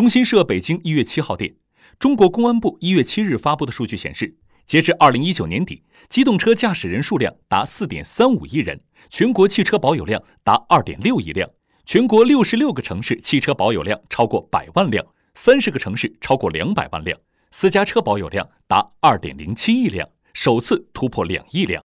中新社北京一月七号电中国公安部一月七日发布的数据显示截至二零一九年底机动车驾驶人数量达四点三五亿人全国汽车保有量达二点六亿辆全国六十六个城市汽车保有量超过百万辆三十个城市超过两百万辆私家车保有量达二点零七亿辆首次突破两亿辆。